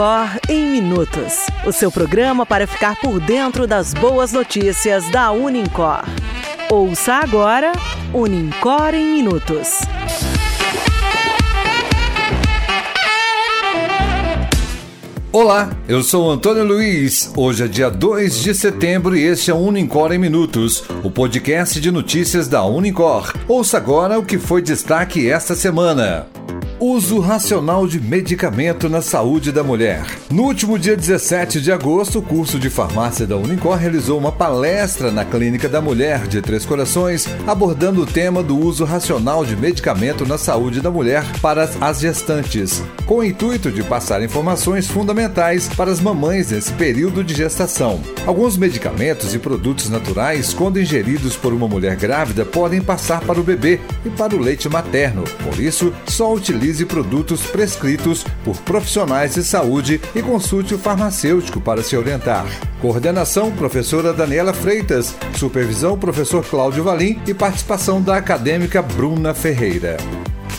Unicor em Minutos o seu programa para ficar por dentro das boas notícias da Unicor. Ouça agora Unicor em Minutos. Olá, eu sou Antônio Luiz. Hoje é dia 2 de setembro e este é o Unicor em Minutos, o podcast de notícias da Unicor. Ouça agora o que foi destaque esta semana. Uso racional de medicamento na saúde da mulher. No último dia 17 de agosto, o curso de farmácia da Unicor realizou uma palestra na Clínica da Mulher de Três Corações, abordando o tema do uso racional de medicamento na saúde da mulher para as gestantes, com o intuito de passar informações fundamentais para as mamães nesse período de gestação. Alguns medicamentos e produtos naturais, quando ingeridos por uma mulher grávida, podem passar para o bebê e para o leite materno. Por isso, só utilize utilize produtos prescritos por profissionais de saúde e consulte o farmacêutico para se orientar. Coordenação: Professora Daniela Freitas. Supervisão: Professor Cláudio Valim e participação da acadêmica Bruna Ferreira.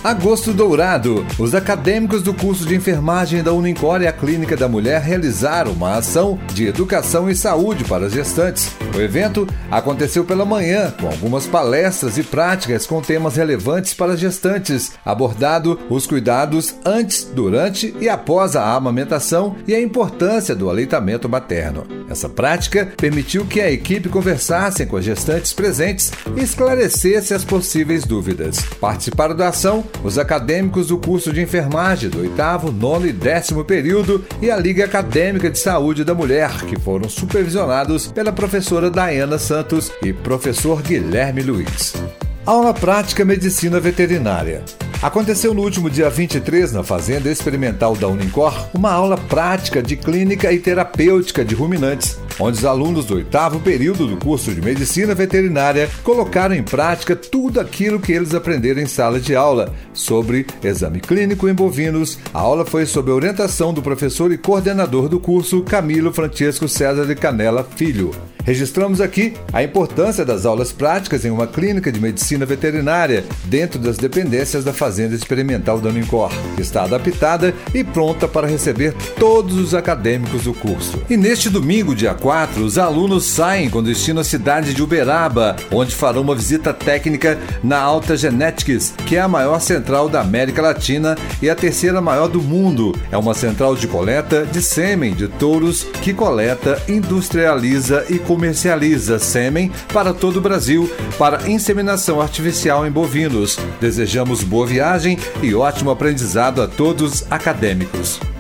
Agosto Dourado. Os acadêmicos do curso de enfermagem da Unincor e a Clínica da Mulher realizaram uma ação de educação e saúde para as gestantes. O evento aconteceu pela manhã, com algumas palestras e práticas com temas relevantes para as gestantes, abordado os cuidados antes, durante e após a amamentação e a importância do aleitamento materno. Essa prática permitiu que a equipe conversasse com as gestantes presentes e esclarecesse as possíveis dúvidas. Participaram da ação os acadêmicos do curso de enfermagem do oitavo, nono e décimo período e a Liga Acadêmica de Saúde da Mulher, que foram supervisionados pela professora Diana Santos e professor Guilherme Luiz. Aula Prática Medicina Veterinária. Aconteceu no último dia 23, na Fazenda Experimental da Unicor, uma aula prática de clínica e terapêutica de ruminantes, onde os alunos do oitavo período do curso de Medicina Veterinária colocaram em prática tudo aquilo que eles aprenderam em sala de aula sobre exame clínico em bovinos. A aula foi sob orientação do professor e coordenador do curso, Camilo Francesco César de Canela Filho. Registramos aqui a importância das aulas práticas em uma clínica de medicina veterinária dentro das dependências da Fazenda Experimental da Unicor, que está adaptada e pronta para receber todos os acadêmicos do curso. E neste domingo, dia 4, os alunos saem com destino à cidade de Uberaba, onde farão uma visita técnica na Alta Genetics, que é a maior central da América Latina e a terceira maior do mundo. É uma central de coleta de sêmen de touros que coleta, industrializa e comercializa sêmen para todo o Brasil para inseminação artificial em bovinos. Desejamos boa viagem e ótimo aprendizado a todos acadêmicos.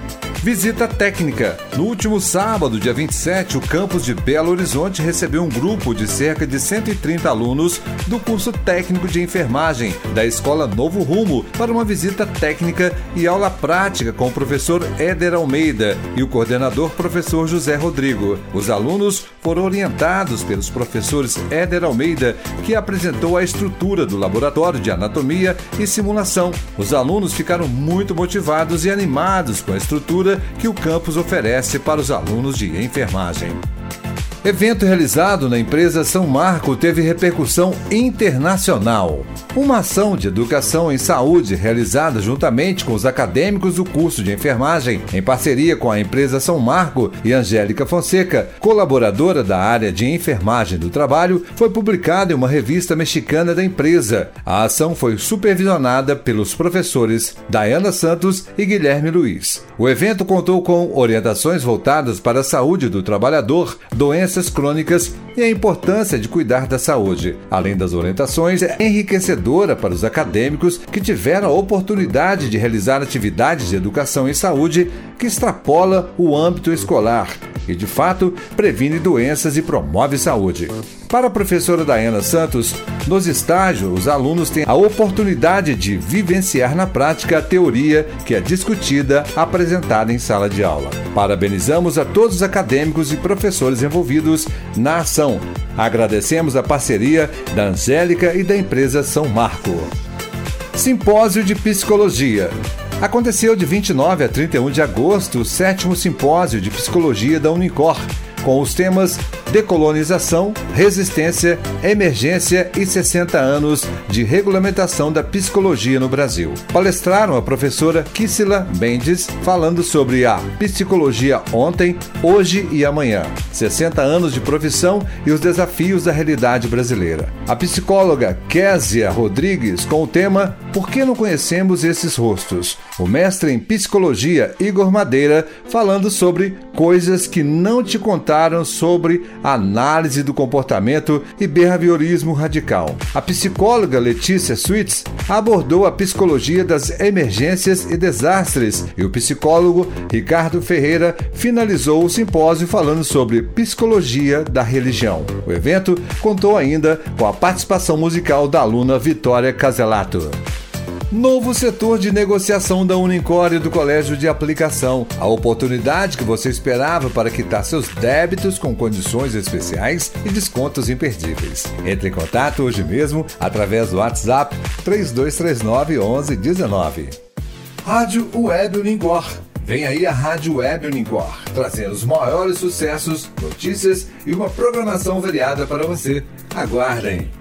Visita técnica. No último sábado, dia 27, o campus de Belo Horizonte recebeu um grupo de cerca de 130 alunos do curso técnico de enfermagem da Escola Novo Rumo para uma visita técnica e aula prática com o professor Éder Almeida e o coordenador professor José Rodrigo. Os alunos foram orientados pelos professores Éder Almeida, que apresentou a estrutura do laboratório de anatomia e simulação. Os alunos ficaram muito motivados e animados com a estrutura que o campus oferece para os alunos de enfermagem. Evento realizado na empresa São Marco teve repercussão internacional. Uma ação de educação em saúde realizada juntamente com os acadêmicos do curso de enfermagem, em parceria com a empresa São Marco e Angélica Fonseca, colaboradora da área de enfermagem do trabalho, foi publicada em uma revista mexicana da empresa. A ação foi supervisionada pelos professores Diana Santos e Guilherme Luiz. O evento contou com orientações voltadas para a saúde do trabalhador, doenças doenças crônicas e a importância de cuidar da saúde. Além das orientações, é enriquecedora para os acadêmicos que tiveram a oportunidade de realizar atividades de educação em saúde que extrapola o âmbito escolar e, de fato, previne doenças e promove saúde. Para a professora Diana Santos, nos estágios, os alunos têm a oportunidade de vivenciar na prática a teoria que é discutida, apresentada em sala de aula. Parabenizamos a todos os acadêmicos e professores envolvidos na ação. Agradecemos a parceria da Angélica e da empresa São Marco. Simpósio de Psicologia. Aconteceu de 29 a 31 de agosto o sétimo simpósio de psicologia da Unicor, com os temas Decolonização, Resistência, Emergência e 60 anos de regulamentação da psicologia no Brasil. Palestraram a professora Kissila Mendes falando sobre a psicologia ontem, hoje e amanhã. 60 anos de profissão e os desafios da realidade brasileira. A psicóloga Késia Rodrigues com o tema Por que não conhecemos esses rostos? O mestre em psicologia Igor Madeira falando sobre coisas que não te contaram sobre análise do comportamento e behaviorismo radical. A psicóloga Letícia Switz abordou a psicologia das emergências e desastres e o psicólogo Ricardo Ferreira finalizou o simpósio falando sobre psicologia da religião. O evento contou ainda com a participação musical da aluna Vitória Caselato. Novo setor de negociação da Unicor e do Colégio de Aplicação. A oportunidade que você esperava para quitar seus débitos com condições especiais e descontos imperdíveis. Entre em contato hoje mesmo através do WhatsApp 3239 1119. Rádio Web Unicor. Vem aí a Rádio Web Unicor, trazendo os maiores sucessos, notícias e uma programação variada para você. Aguardem!